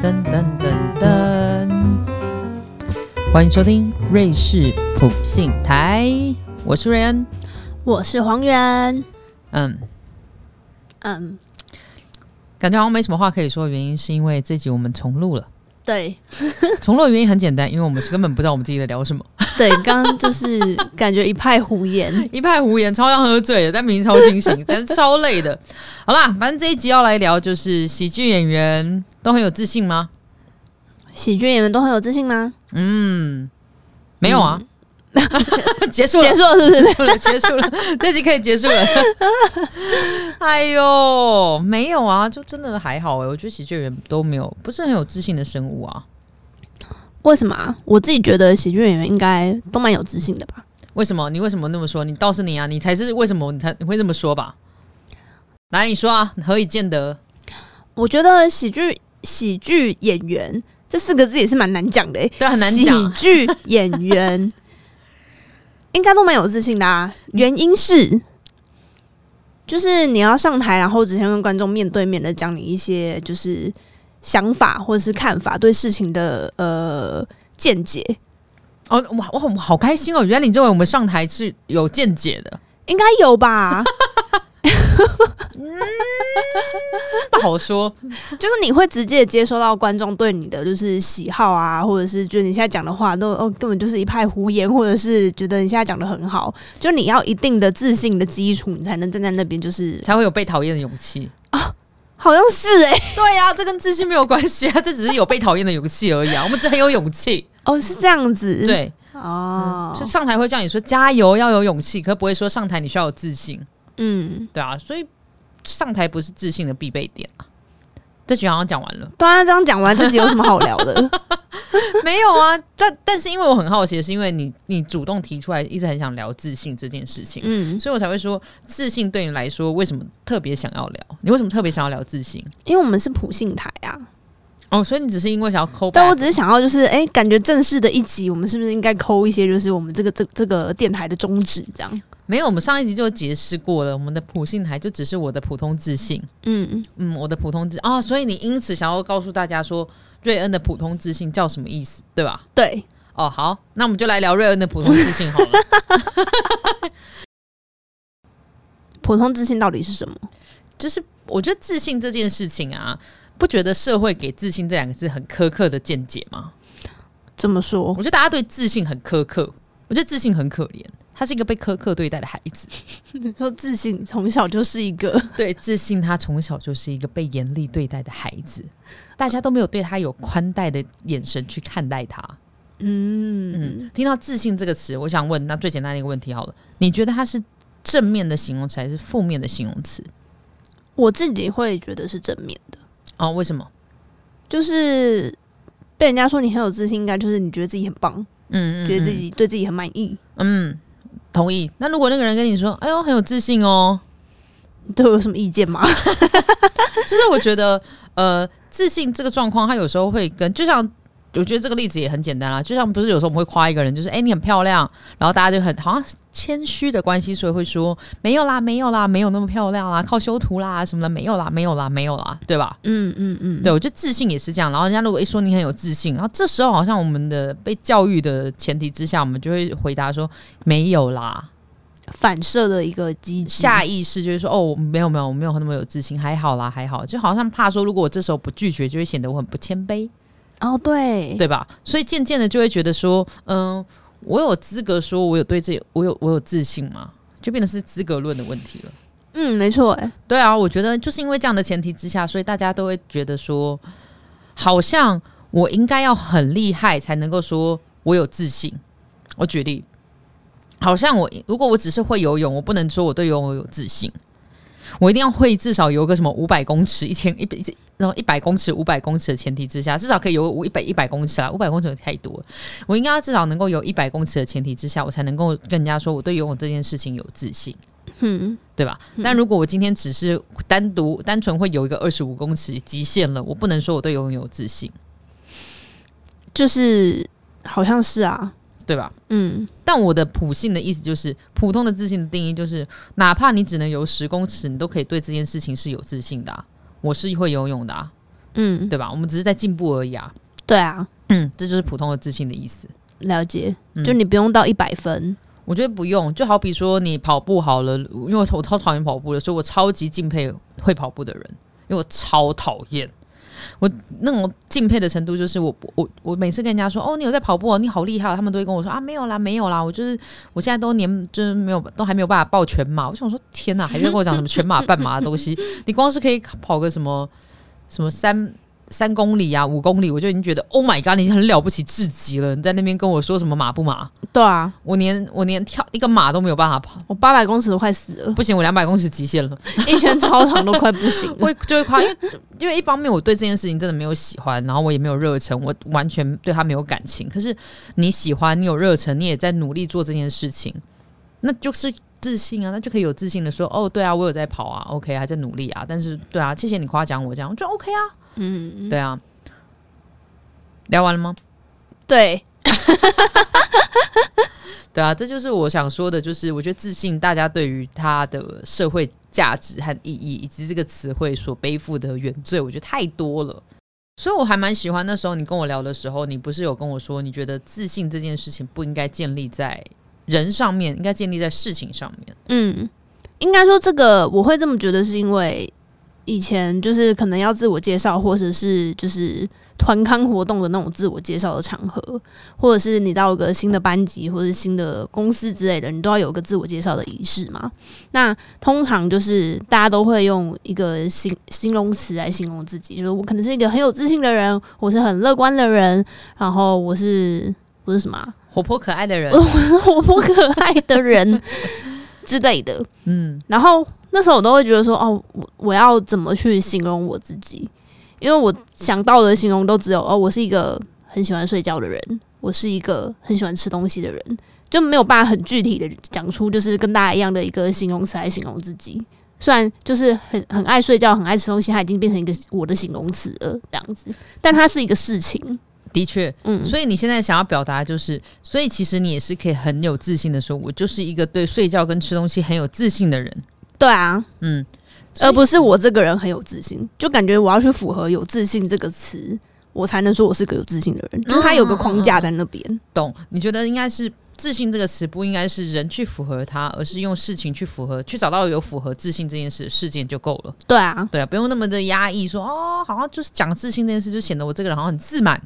噔噔噔噔，欢迎收听瑞士普信台，我是瑞恩。我是黄源，嗯，嗯，感觉好像没什么话可以说，原因是因为这集我们重录了。对 重录的原因很简单，因为我们是根本不知道我们自己在聊什么，对，刚刚就是感觉一派胡言，一派胡言，超像喝醉了，但明明超清醒，真的超累的。好啦，反正这一集要来聊就是喜剧演员都很有自信吗？喜剧演员都很有自信吗？嗯，没有啊，结束了结。束了是不是？结束了，结束了，这集可以结束了。哎呦，没有啊，就真的还好哎、我觉得喜剧演员都没有，不是很有自信的生物啊。为什么啊？我自己觉得喜剧演员应该都蛮有自信的吧。为什么？你为什么那么说？你倒是你啊，你才是为什么你才你会这么说吧？来，你说啊，何以见得？我觉得喜剧喜剧演员这四个字也是蛮难讲的、欸，对，很难讲。喜剧演员 应该都蛮有自信的啊，原因是。就是你要上台，然后直接跟观众面对面的讲你一些就是想法或者是看法，对事情的呃见解，哦，我我好好开心哦！原来你认为我们上台是有见解的，应该有吧？不好说。就是你会直接接收到观众对你的就是喜好啊，或者是就是你现在讲的话都哦根本就是一派胡言，或者是觉得你现在讲的很好，就你要一定的自信的基础，你才能站在那边，就是才会有被讨厌的勇气。啊。好像是哎、对呀、这跟自信没有关系啊，这只是有被讨厌的勇气而已啊。我们只是很有勇气，哦是这样子，对，哦，就上台会叫你说加油，要有勇气，可不会说上台你需要有自信，嗯，对啊，所以上台不是自信的必备点啊。这局好像讲完了，对啊，这样讲完这集有什么好聊的？没有啊？但但是因为我很好奇的是，因为你你主动提出来，一直很想聊自信这件事情，嗯，所以我才会说自信对你来说为什么特别想要聊？你为什么特别想要聊自信？因为我们是普信台啊，哦，所以你只是因为想要抠但我只是想要就是哎、感觉正式的一集，我们是不是应该抠一些就是我们这个这这个电台的宗旨这样？没有，我们上一集就解释过了，我们的普信台就只是我的普通自信。嗯，嗯，我的普通自啊、所以你因此想要告诉大家说，瑞恩的普通自信叫什么意思，对吧？对，哦，好，那我们就来聊瑞恩的普通自信好了。普通自信到底是什么？就是我觉得自信这件事情啊，不觉得社会给自信这两个字很苛刻的见解吗？怎么说我？觉得大家对自信很苛刻，我觉得自信很可怜，他是一个被苛刻对待的孩子。你 说自信从小就是一个，对，自信他从小就是一个被严厉对待的孩子，大家都没有对他有宽待的眼神去看待他。嗯嗯，听到自信这个词，我想问，那最简单的一个问题好了，你觉得他是正面的形容词还是负面的形容词？我自己会觉得是正面的，哦，为什么？就是被人家说你很有自信，应该就是你觉得自己很棒，嗯嗯，觉得自己对自己很满意。嗯，同意。那如果那个人跟你说，哎呦，很有自信哦，你 对我有什么意见吗？就是我觉得，呃，自信这个状况，它有时候会跟，就像我觉得这个例子也很简单啊，就像不是有时候我们会夸一个人，就是哎、你很漂亮，然后大家就很好像谦虚的关系，所以会说没有啦，没有啦，没有那么漂亮啦，靠修图啦什么的，没有啦，没有啦，没有啦，对吧？嗯嗯嗯，对，我觉得自信也是这样。然后人家如果一说你很有自信，然后这时候好像我们的被教育的前提之下，我们就会回答说没有啦。反射的一个机制。下意识就是说哦，没有没有，我没有那么有自信，还好啦，还好。就好像怕说，如果我这时候不拒绝，就会显得我很不谦卑，哦，对对吧？所以渐渐的就会觉得说，嗯，我有资格说我有对这我有我有自信吗？就变得是资格论的问题了。嗯，没错，哎，对啊，我觉得就是因为这样的前提之下，所以大家都会觉得说，好像我应该要很厉害才能够说我有自信。我举例，好像我如果我只是会游泳，我不能说我对游泳有自信，我一定要会至少游个什么五百公尺、一千一百一然后一百公尺、五百公尺的前提之下，至少可以游五一百一百公尺啊，五百公尺有太多了，我应该要至少能够有一百公尺的前提之下，我才能够跟人家说我对游泳这件事情有自信。嗯，对吧？但如果我今天只是单独单纯会游一个二十五公尺极限了，我不能说我对游泳有自信，就是好像是啊，对吧？嗯，但我的普信的意思就是，普通的自信的定义就是，哪怕你只能游十公尺，你都可以对这件事情是有自信的、啊。我是会游泳的、啊，嗯，对吧？我们只是在进步而已啊。对啊，嗯，这就是普通的自信的意思。了解。嗯就你不用到一百分，我觉得不用，就好比说你跑步好了，因为我我超讨厌跑步的，所以我超级敬佩会跑步的人，因为我超讨厌。我那种敬佩的程度，就是我我我每次跟人家说哦，你有在跑步、你好厉害，他们都会跟我说啊，没有啦，没有啦，我就是我现在都年就是没有都还没有办法报全马。我想说天哪，还在跟我讲什么全马、半马的东西？你光是可以跑个什么什么三三公里啊、五公里，我就已经觉得 Oh my God，你很了不起至极了。你在那边跟我说什么马不马？对啊，我连我连跳一个马都没有办法跑，我八百公尺都快死了，不行，我两百公尺极限了，一圈操场都快不行了。会就会夸，因为因为一方面我对这件事情真的没有喜欢，然后我也没有热忱，我完全对他没有感情。可是你喜欢，你有热忱，你也在努力做这件事情，那就是自信啊，那就可以有自信的说，哦，对啊，我有在跑啊，OK，还在努力啊。但是对啊，谢谢你夸奖我这样，我就 OK 啊，嗯，对啊。聊完了吗？对，对啊，这就是我想说的，就是我觉得自信，大家对于它的社会价值和意义，以及这个词汇所背负的原罪，我觉得太多了。所以我还蛮喜欢那时候你跟我聊的时候，你不是有跟我说，你觉得自信这件事情不应该建立在人上面，应该建立在事情上面。嗯，应该说这个我会这么觉得，是因为以前就是可能要自我介绍，或者是就是团康活动的那种自我介绍的场合，或者是你到一个新的班级或者是新的公司之类的，你都要有个自我介绍的仪式嘛。那通常就是大家都会用一个形形容词来形容自己，就是我可能是一个很有自信的人，我是很乐观的人，然后我是我是什么啊、活泼可爱的人，我是活泼可爱的人之类的。嗯然后那时候我都会觉得说，哦，我我要怎么去形容我自己？因为我想到的形容都只有，哦，我是一个很喜欢睡觉的人，我是一个很喜欢吃东西的人，就没有办法很具体的讲出就是跟大家一样的一个形容词来形容自己。虽然就是很很爱睡觉、很爱吃东西，它已经变成一个我的形容词了，这样子，但它是一个事情。的确，嗯，所以你现在想要表达就是，所以其实你也是可以很有自信的说，我就是一个对睡觉跟吃东西很有自信的人。对啊，嗯，而不是我这个人很有自信，就感觉我要去符合“有自信”这个词，我才能说我是个有自信的人。就是他有个框架在那边。懂？你觉得应该是自信这个词不应该是人去符合它，而是用事情去符合，去找到有符合自信这件事事件就够了。对啊，对啊，不用那么的压抑说，哦，好像就是讲自信这件事，就显得我这个人好像很自满，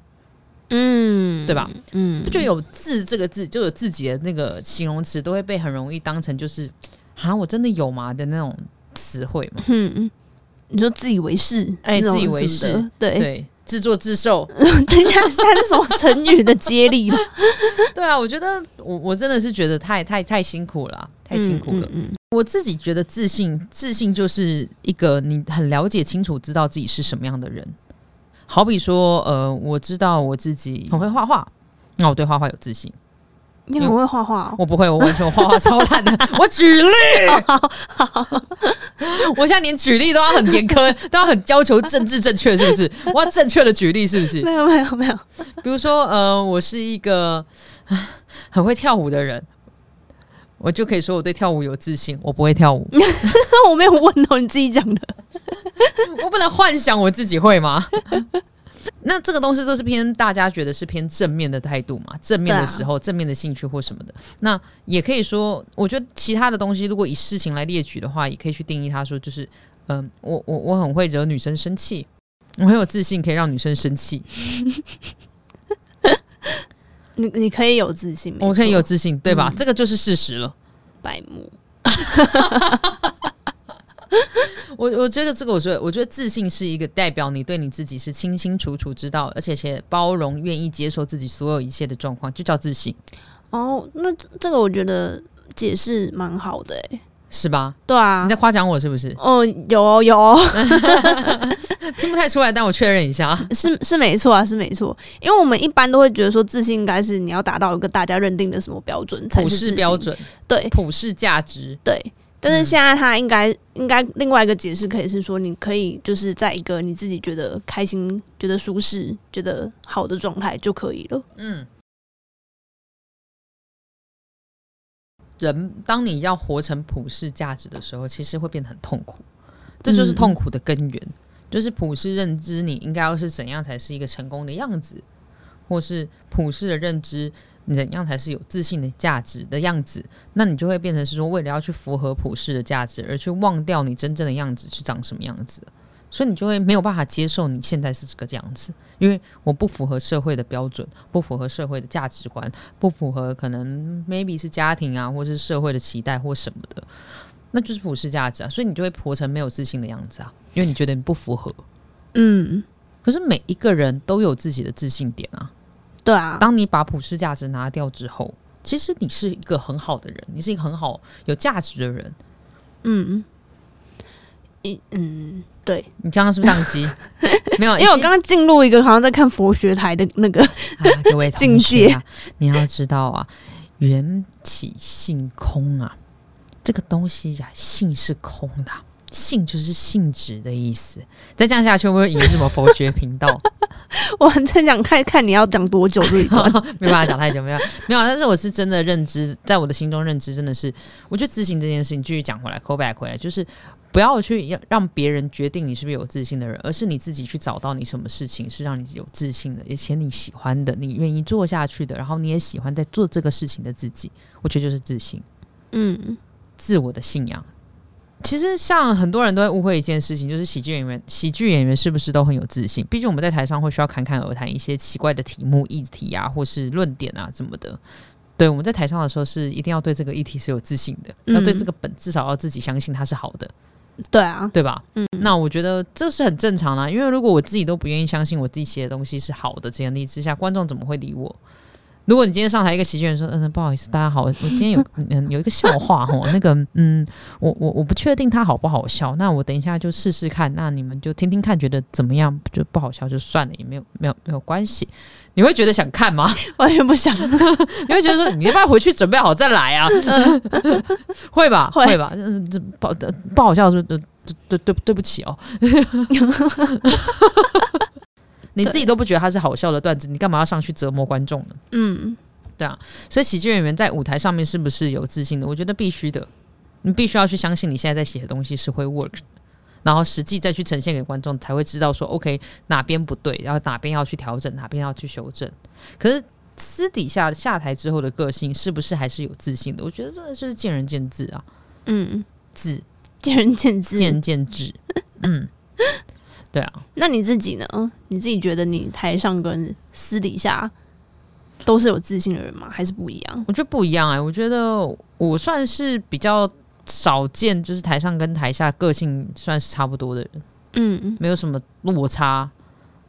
嗯，对吧？嗯不，就有“自”这个字，就有自己的那个形容词，都会被很容易当成就是啊，我真的有吗的那种词汇嘛？嗯嗯，你说自以为是，哎自以为是，对。对，自作自受。等一下，现在是什么成语的接力吗？对啊，我觉得我我真的是觉得太太太辛苦了啊，太辛苦了。嗯嗯我自己觉得自信，自信就是一个你很了解清楚，知道自己是什么样的人。好比说，呃，我知道我自己很会画画，那我对画画有自信。你很会画画哦，我不会，我完全我画画超烂的。我举例，我现在连举例都要很严苛，都要很要求政治正确，是不是？我要正确的举例，是不是？没有没有没有，比如说，呃，我是一个很会跳舞的人，我就可以说我对跳舞有自信。我不会跳舞，我没有问哦，你自己讲的。我不能幻想我自己会吗？那这个东西都是偏大家觉得是偏正面的态度嘛，正面的时候，正面的兴趣或什么的。那也可以说，我觉得其他的东西，如果以事情来列举的话，也可以去定义它说，就是，嗯、我我我很会惹女生生气，我很有自信，可以让女生生气，你你可以有自信，没我可以有自信，对吧？嗯这个就是事实了。白目。我我觉得这个，我觉得，我觉得自信是一个代表你对你自己是清清楚楚知道，而且且包容、愿意接受自己所有一切的状况，就叫自信，哦，那这这个我觉得解释蛮好的哎。是吧？对啊你在，夸奖我是不是？哦，有哦有哦，听不太出来，但我确认一下。是是没错啊，是没错。因为我们一般都会觉得说，自信应该是你要达到一个大家认定的什么标准才普世标，准、对普世价值，对。但是嗯现在他应该、应该另外一个解释可以是说，你可以就是在一个你自己觉得开心、觉得舒适、觉得好的状态就可以了。嗯。人，当你要活成普世价值的时候，其实会变得很痛苦，这就是嗯痛苦的根源。就是普世认知你应该要是怎样才是一个成功的样子，或是普世的认知你怎样才是有自信的价值的样子，那你就会变成是说，为了要去符合普世的价值，而去忘掉你真正的样子是长什么样子，所以你就会没有办法接受你现在是这个样子，因为我不符合社会的标准，不符合社会的价值观，不符合可能 maybe 是家庭啊，或是社会的期待或什么的。那就是普世价值啊，所以你就会活成没有自信的样子啊，因为你觉得你不符合。嗯，可是每一个人都有自己的自信点啊。对啊，当你把普世价值拿掉之后，其实你是一个很好的人，你是一个很好有价值的人。嗯，一嗯，对，你刚刚是不是宕机？没有，因为我刚刚进入一个好像在看佛学台的那个，啊各位 同境界啊，你要知道啊，缘起性空啊，这个东西呀、性是空的啊。性就是性质的意思，再这样下去会不会引入什么佛学频道？我很在想看看你要讲多久这一段。没办法讲太久，没有没有，但是我是真的认知，在我的心中认知真的是，我觉得自信这件事情，继续讲回来，call back 回来，就是不要去让让别人决定你是不是有自信的人，而是你自己去找到你什么事情是让你有自信的，而且你喜欢的，你愿意做下去的，然后你也喜欢在做这个事情的自己，我觉得就是自信，嗯自我的信仰。其实，像很多人都会误会一件事情，就是喜剧演员，喜剧演员是不是都很有自信？毕竟我们在台上会需要侃侃而谈一些奇怪的题目、议题啊，或是论点啊，怎么的。对，我们在台上的时候是一定要对这个议题是有自信的，嗯要对这个本至少要自己相信它是好的，对啊，对吧？嗯那我觉得这是很正常的啊、因为如果我自己都不愿意相信我自己写的东西是好的前提之下，观众怎么会理我？如果你今天上台一个喜剧人说，嗯，不好意思，大家好，我今天有嗯有一个笑话哈，那个嗯，我我我不确定它好不好笑，那我等一下就试试看，那你们就听听看，觉得怎么样？就不好笑就算了，也没有没有没有关系。你会觉得想看吗？完全不想。你会觉得说，你要不要回去准备好再来啊？会吧，会会吧？嗯，这不好不好笑是不是？对对对对不起哦。你自己都不觉得它是好笑的段子，你干嘛要上去折磨观众呢？嗯对啊所以喜剧演员在舞台上面是不是有自信的？我觉得必须的，你必须要去相信你现在在写的东西是会 work 的，然后实际再去呈现给观众，才会知道说 OK 哪边不对，然后哪边要去调整，哪边要去修正。可是私底下下台之后的个性是不是还是有自信的？我觉得真的就是见仁见智啊，嗯，智见仁见智。见仁见智。嗯，对啊，那你自己呢？你自己觉得你台上跟私底下都是有自信的人吗？还是不一样？我觉得不一样哎、我觉得我算是比较少见，就是台上跟台下个性算是差不多的人。嗯没有什么落差，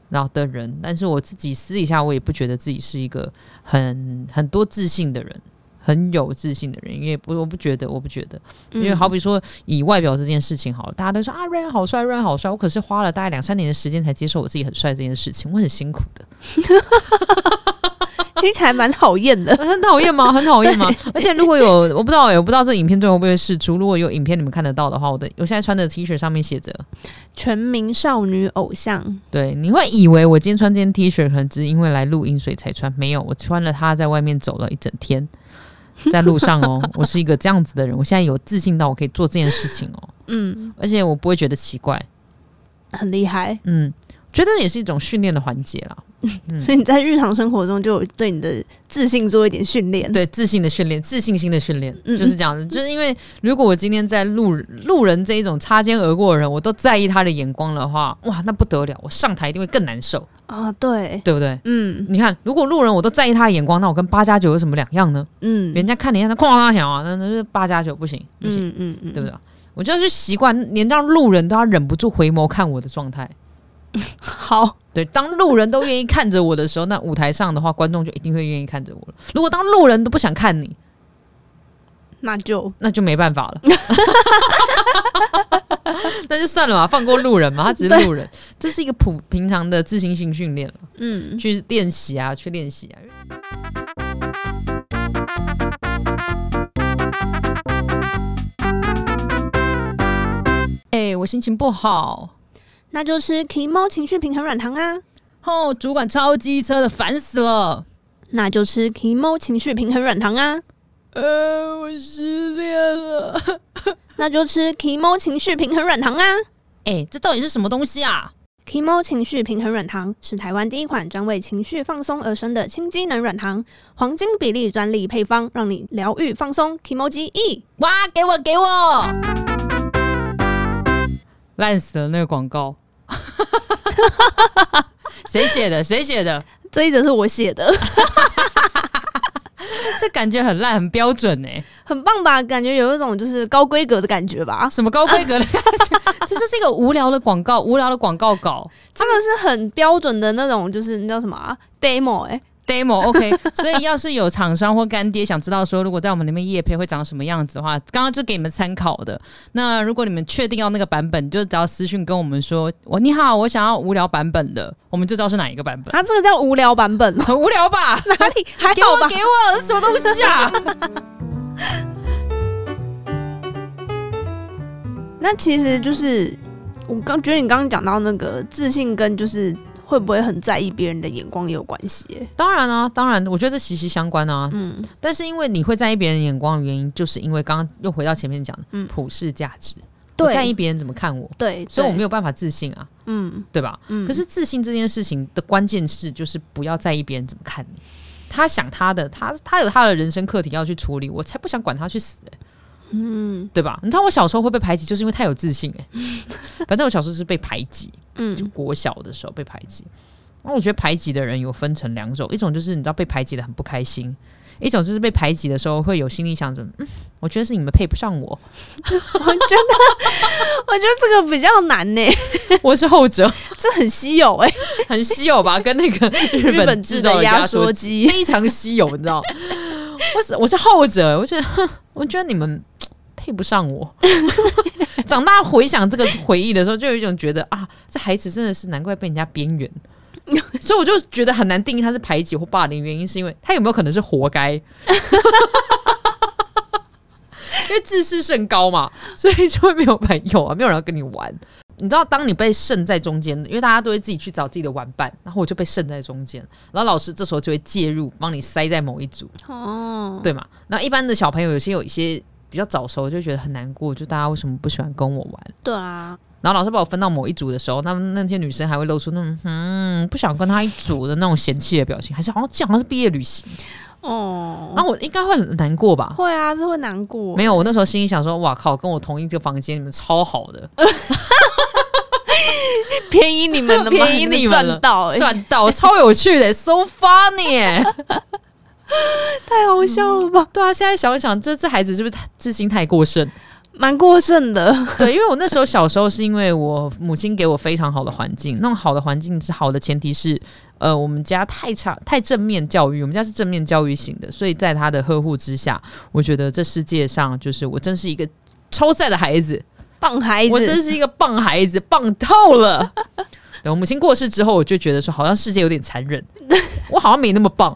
然后的人，但是我自己私底下我也不觉得自己是一个很很多自信的人，很有自信的人，因为不我不觉得，我不觉得，因为好比说以外表这件事情好了，大家都说啊，Rain 好帅，Rain 好帅，我可是花了大概两三年的时间才接受我自己很帅这件事情，我很辛苦的，听起来蛮讨厌的。很讨厌吗？很讨厌吗？而且如果有我不知道、欸，我不知道这影片最后会不会释出，如果有影片你们看得到的话，我的我现在穿的 T 恤上面写着。全民少女偶像，对，你会以为我今天穿这件 T 恤可能只是因为来录音所以才穿，没有，我穿了它在外面走了一整天，在路上哦，我是一个这样子的人，我现在有自信到我可以做这件事情哦，嗯，而且我不会觉得奇怪，很厉害。嗯，觉得也是一种训练的环节啦，所以你在日常生活中就有对你的自信做一点训练。对，自信的训练，自信心的训练，嗯。就是这样。子，就是因为如果我今天在路路人这一种擦肩而过的人，我都在意他的眼光的话，哇，那不得了，我上台一定会更难受，啊，对，对不对？嗯你看，如果路人我都在意他的眼光，那我跟八加九有什么两样呢？嗯人家看你看他哐当响啊，那那是八加九不行，不行，嗯嗯嗯，对不对？我就是习惯连让路人都要忍不住回眸看我的状态。好，对，当路人都愿意看着我的时候，那舞台上的话，观众就一定会愿意看着我了。如果当路人都不想看你，那就那就没办法了，那就算了嘛，放过路人嘛，他只是路人，这是一个普平常的自信心训练了，嗯。去练习啊，去练习啊。哎、我心情不好，那就吃 k 猫情绪平衡软糖啊，哦，主管超机车的，烦死了。那就吃 k 猫情绪平衡软糖啊，呃，我失恋了。那就吃 Kimo 情绪平衡软糖啊。哎、这到底是什么东西啊？Kimo 情绪平衡软糖是台湾第一款专为情绪放松而生的轻机能软糖，黄金比例专利配方，让你疗愈放松。Kimoji E，哇，给我给我！烂死了那个广告，谁写的？谁写的？这一则是我写的，这感觉很烂，很标准哎、很棒吧？感觉有一种就是高规格的感觉吧？什么高规格的感觉？这就是一个无聊的广告，无聊的广告稿这个是很标准的那种，就是你知道什么、啊、demo 哎、demo。OK，所以要是有厂商或干爹想知道说，如果在我们那边夜配会长什么样子的话，刚刚就给你们参考的。那如果你们确定要那个版本，就只要私讯跟我们说，我你好，我想要无聊版本的，我们就知道是哪一个版本。它 这个叫无聊版本，很无聊吧？哪里还给好吧给？我，什么东西啊？那其实就是我刚觉得你刚刚讲到那个自信跟就是会不会很在意别人的眼光也有关系、欸。当然啊，当然，我觉得这息息相关啊。嗯，但是因为你会在意别人眼光的原因，就是因为刚刚又回到前面讲的，嗯。普世价值，我对，在意别人怎么看我，对，所以我没有有办法自信啊，嗯。对吧？嗯，可是自信这件事情的关键是，就是不要在意别人怎么看你。他想他的，他他有他的人生课题要去处理，我才不想管他去死、欸，嗯。对吧？你知道我小时候会被排挤，就是因为太有自信、欸，反正我小时候是被排挤，嗯就国小的时候被排挤。那我觉得排挤的人有分成两种，一种就是你知道被排挤的很不开心，一种就是被排挤的时候会有心里想着，嗯，我觉得是你们配不上我，我觉得 我觉得这个比较难呢、我是后者，这很稀有哎、很稀有吧？跟那个日日本本制造的压缩缩机，非常稀有，你知道？我是我是后者，我觉得，我觉得你们配不上我。长大回想这个回忆的时候，就有一种觉得啊，这孩子真的是难怪被人家边缘。所以我就觉得很难定义他是排挤或霸凌，原因是因为他有没有可能是活该？因为自视甚高嘛，所以就会没有朋友啊，没有人要跟你玩。你知道，当你被剩在中间，因为大家都会自己去找自己的玩伴，然后我就被剩在中间，然后老师这时候就会介入，帮你塞在某一组，哦，对嘛？那一般的小朋友有些有一些比较早熟，就觉得很难过，就大家为什么不喜欢跟我玩？对啊，然后老师把我分到某一组的时候，那那些女生还会露出那种嗯不想跟他一组的那种嫌弃的表情，还是好像这样好像是毕业旅行，哦，然后我应该会很难过吧？会啊，这会难过，没有，我那时候心里想说，哇靠，跟我同一个房间，你们超好的，便宜你们了？便宜你们了赚到、欸，赚到，超有趣的，so funny。太好笑了吧？对啊，现在想一想，这这孩子是不是自信太过剩？蛮过剩的，对，因为我那时候小时候是因为我母亲给我非常好的环境，那种好的环境是好的前提是，呃，我们家太差太正面教育，我们家是正面教育型的，所以在他的呵护之下，我觉得这世界上就是我真是一个超赛的孩子，棒孩子，我真是一个棒孩子，棒透了。对我母亲过世之后，我就觉得说，好像世界有点残忍，我好像没那么棒，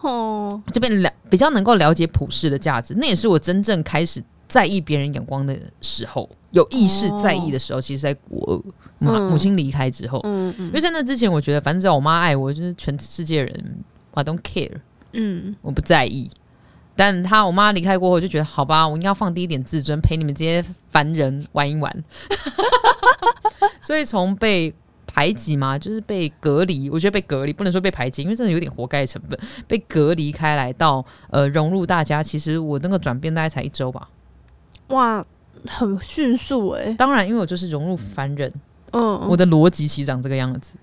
哦，这边了比较能够了解普世的价值。那也是我真正开始在意别人眼光的时候，有意识在意的时候，其实在国二妈嗯母亲离开之后。嗯嗯因为在那之前，我觉得反正只要我妈爱我，就是全世界人，I don't care，嗯，我不在意。但她我妈离开过后，就觉得好吧，我应该要放低一点自尊，陪你们这些凡人玩一玩。所以从被排挤吗，就是被隔离，我觉得被隔离不能说被排挤，因为真的有点活该成分。被隔离开来到呃融入大家，其实我那个转变大概才一周吧。哇，很迅速哎、当然，因为我就是融入凡人，嗯，我的逻辑其实长这个样子。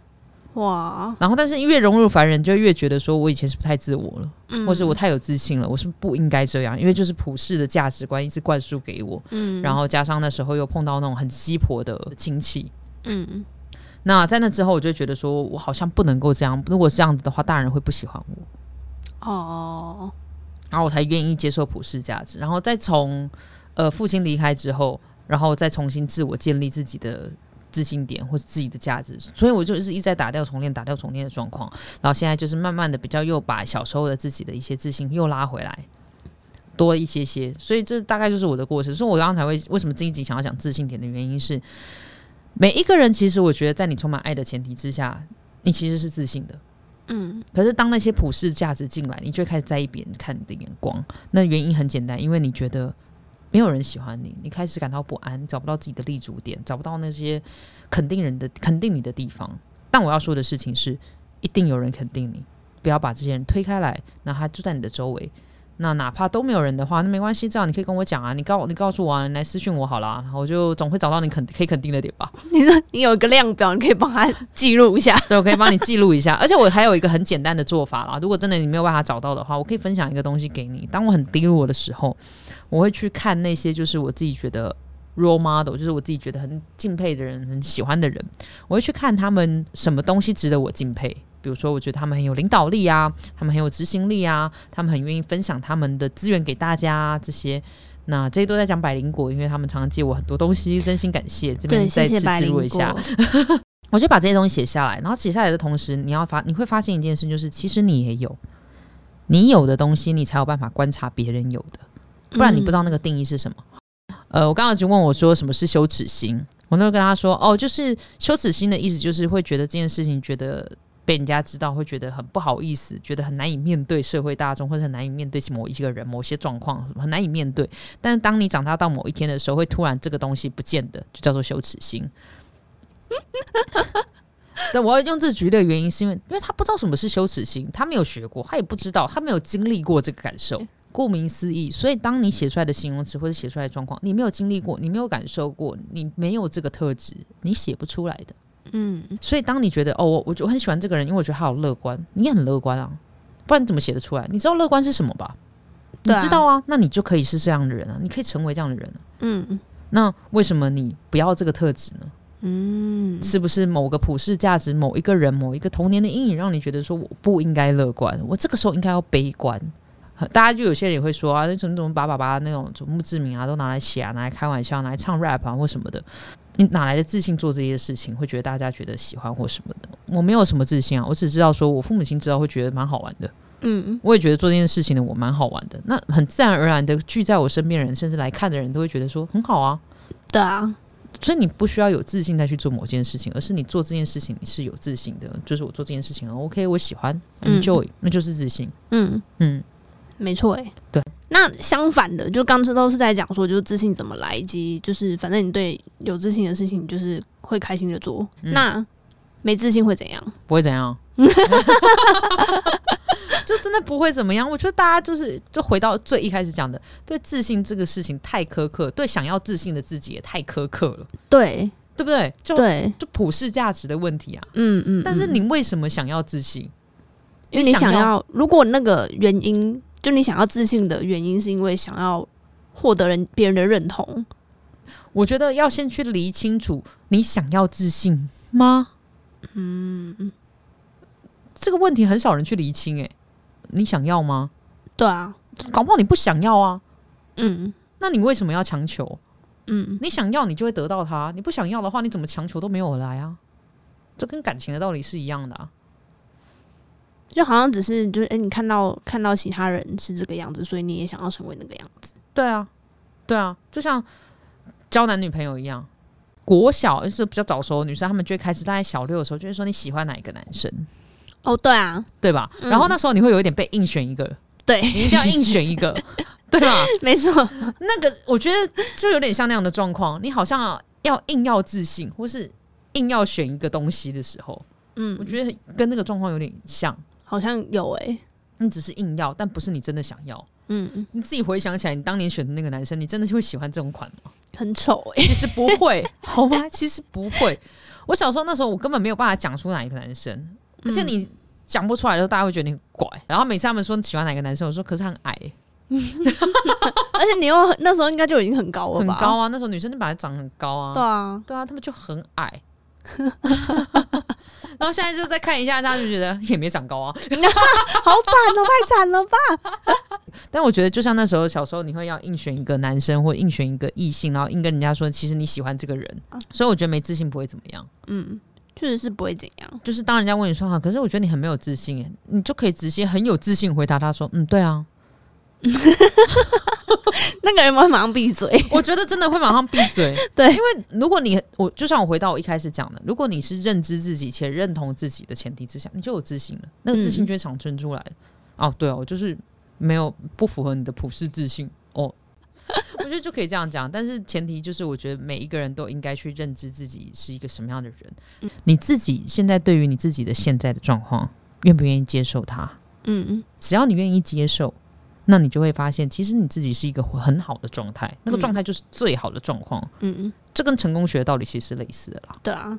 哇，然后，但是越融入凡人，就越觉得说我以前是不是太自我了，嗯或是我太有自信了，我是不是不应该这样，因为就是普世的价值观一直灌输给我，嗯然后加上那时候又碰到那种很鸡婆的亲戚。嗯那在那之后，我就觉得说，我好像不能够这样。如果是这样子的话，大人会不喜欢我，哦，然后我才愿意接受普世价值。然后再从呃父亲离开之后，然后再重新自我建立自己的自信点或是自己的价值。所以我就是一直在打掉重练、打掉重练的状况。然后现在就是慢慢的比较又把小时候的自己的一些自信又拉回来。多一些些，所以这大概就是我的过程。所以我刚刚才会为什么这一集想要讲自信点的原因是，每一个人其实我觉得在你充满爱的前提之下，你其实是自信的。嗯可是当那些普世价值进来，你就会开始在意别人看你的眼光。那原因很简单，因为你觉得没有人喜欢你，你开始感到不安，找不到自己的立足点，找不到那些肯定人的肯定你的地方。但我要说的事情是，一定有人肯定你，不要把这些人推开来，那他就在你的周围。那哪怕都没有人的话，那没关系，这样你可以跟我讲啊，你告你告诉我，啊，你来私讯我好了，我就总会找到你肯可以肯定的点吧。你说你有一个量表，你可以帮他记录一下。对，我可以帮你记录一下。而且我还有一个很简单的做法啦，如果真的你没有办法找到的话，我可以分享一个东西给你。当我很低落的时候，我会去看那些就是我自己觉得 role model，就是我自己觉得很敬佩的人、很喜欢的人，我会去看他们什么东西值得我敬佩。比如说，我觉得他们很有领导力啊，他们很有执行力啊，他们很愿意分享他们的资源给大家。这些，那这些都在讲百灵果，因为他们常常借我很多东西，真心感谢。这边再次记录一下，我就把这些东西写下来。然后写下来的同时，你要发，你会发现一件事，就是其实你也有，你有的东西，你才有办法观察别人有的，不然你不知道那个定义是什么。呃，我刚刚就问我说，什么是羞耻心？我那时候跟他说，哦，就是羞耻心的意思，就是会觉得这件事情觉得。被人家知道会觉得很不好意思，觉得很难以面对社会大众，或者很难以面对某一个人、某些状况，很难以面对。但是当你长大到某一天的时候，会突然这个东西不见的，就叫做羞耻心。但我要用这举例的原因，是因为因为他不知道什么是羞耻心，他没有学过，他也不知道，他没有经历过这个感受。顾名思义，所以当你写出来的形容词或者写出来的状况，你没有经历过，你没有感受过，你没有这个特质，你写不出来的。嗯，所以当你觉得哦，我我就很喜欢这个人，因为我觉得他好乐观，你也很乐观啊，不然你怎么写得出来？你知道乐观是什么吧？你知道啊，那你就可以是这样的人啊，你可以成为这样的人。嗯，那为什么你不要这个特质呢？嗯，是不是某个普世价值、某一个人、某一个童年的阴影，让你觉得说我不应该乐观，我这个时候应该要悲观？大家就有些人也会说啊，那怎么怎么把把把那种墓志铭啊都拿来写啊，拿来开玩笑，拿来唱 rap 啊或什么的。你哪来的自信做这些事情？会觉得大家觉得喜欢或什么的？我没有什么自信啊，我只知道说我父母亲知道会觉得蛮好玩的。嗯，我也觉得做这件事情的我蛮好玩的。那很自然而然的聚在我身边人，甚至来看的人都会觉得说很好啊。对啊，所以你不需要有自信再去做某件事情，而是你做这件事情你是有自信的。就是我做这件事情 OK，我喜欢 enjoy，那就是自信。嗯嗯，没错哎，对。那相反的，就刚才都是在讲说，就是自信怎么来，以及就是反正你对有自信的事情，就是会开心的做。那没自信会怎样？不会怎样，就真的不会怎么样。我觉得大家就是就回到最一开始讲的，对自信这个事情太苛刻，对想要自信的自己也太苛刻了。对，对不对？就对，就普世价值的问题啊。嗯嗯。但是你为什么想要自信？因为你想要，如果那个原因。就你想要自信的原因，是因为想要获得人别人的认同。我觉得要先去理清楚，你想要自信吗？嗯，这个问题很少人去理清。诶，你想要吗？对啊，搞不好你不想要啊。嗯，那你为什么要强求？嗯，你想要，你就会得到它；你不想要的话，你怎么强求都没有来啊。这跟感情的道理是一样的啊。就好像只是就是哎，你看到看到其他人是这个样子，所以你也想要成为那个样子。对啊，对啊，就像交男女朋友一样。国小就是比较早熟的女生，她们就会开始大概小六的时候，就会说你喜欢哪一个男生？哦，对啊，对吧？然后那时候你会有一点被硬选一个，对你一定要硬选一个，对吧？没错，那个我觉得就有点像那样的状况，你好像要硬要自信，或是硬要选一个东西的时候，嗯，我觉得跟那个状况有点像。好像有诶，你只是硬要，但不是你真的想要。嗯，你自己回想起来，你当年选的那个男生，你真的会喜欢这种款吗？很丑诶，其实不会，好吗？其实不会。我小时候那时候，我根本没有办法讲出哪一个男生，而且你讲不出来的时候，大家会觉得你很怪。然后每次他们说喜欢哪个男生，我说可是很矮，而且你又那时候应该就已经很高了吧？很高啊，那时候女生就本来长很高啊。对啊，对啊，他们就很矮。然后现在就再看一下，他就觉得 也没长高啊，好惨哦，太惨了吧！但我觉得，就像那时候小时候，你会要硬选一个男生，或硬选一个异性，然后硬跟人家说，其实你喜欢这个人，所以我觉得没自信不会怎么样。嗯，确实是不会怎样。就是当人家问你说哈，可是我觉得你很没有自信，哎，你就可以直接很有自信回答他说，嗯，对啊。那个人会马上闭嘴，我觉得真的会马上闭嘴。对，因为如果你我就像我回到我一开始讲的，如果你是认知自己且认同自己的前提之下，你就有自信了，那个自信就会长生出来。哦，对哦，我就是没有不符合你的普世自信哦。我觉得就可以这样讲，但是前提就是，我觉得每一个人都应该去认知自己是一个什么样的人。你自己现在对于你自己的现在的状况，愿不愿意接受它？嗯嗯，只要你愿意接受，那你就会发现，其实你自己是一个很好的状态，那个嗯状态就是最好的状况。嗯嗯，这跟成功学的道理其实是类似的啦。对啊，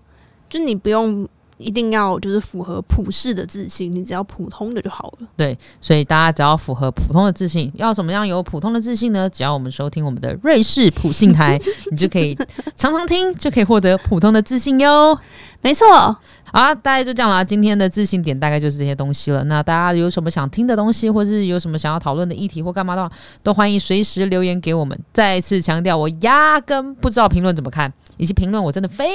就你不用一定要就是符合普世的自信，你只要普通的就好了。对，所以大家只要符合普通的自信，要怎么样有普通的自信呢？只要我们收听我们的瑞士普信台，你就可以常常听，就可以获得普通的自信哟。没错，好，大概就这样啦。今天的自信点大概就是这些东西了。那大家有什么想听的东西，或是有什么想要讨论的议题或干嘛的话，都欢迎随时留言给我们。再次强调，我压根不知道评论怎么看，以及评论我真的非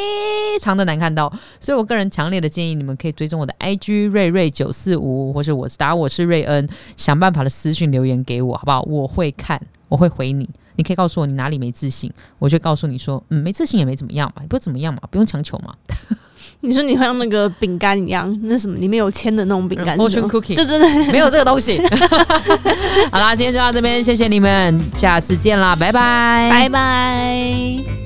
常的难看到，所以我个人强烈的建议你们可以追踪我的 IG 瑞瑞九四五，或是我打我是瑞恩，想办法的私讯留言给我，好不好？我会看，我会回你。你可以告诉我你哪里没自信，我就告诉你说，嗯，没自信也没怎么样嘛，也不怎么样嘛，不用强求嘛。你说你会像那个饼干一样，那什么里面有铅的那种饼干是 Fortune cookie 对对对，没有这个东西。好啦，今天就到这边，谢谢你们，下次见啦，拜拜，拜拜。